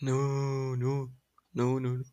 No, no, no, no, no.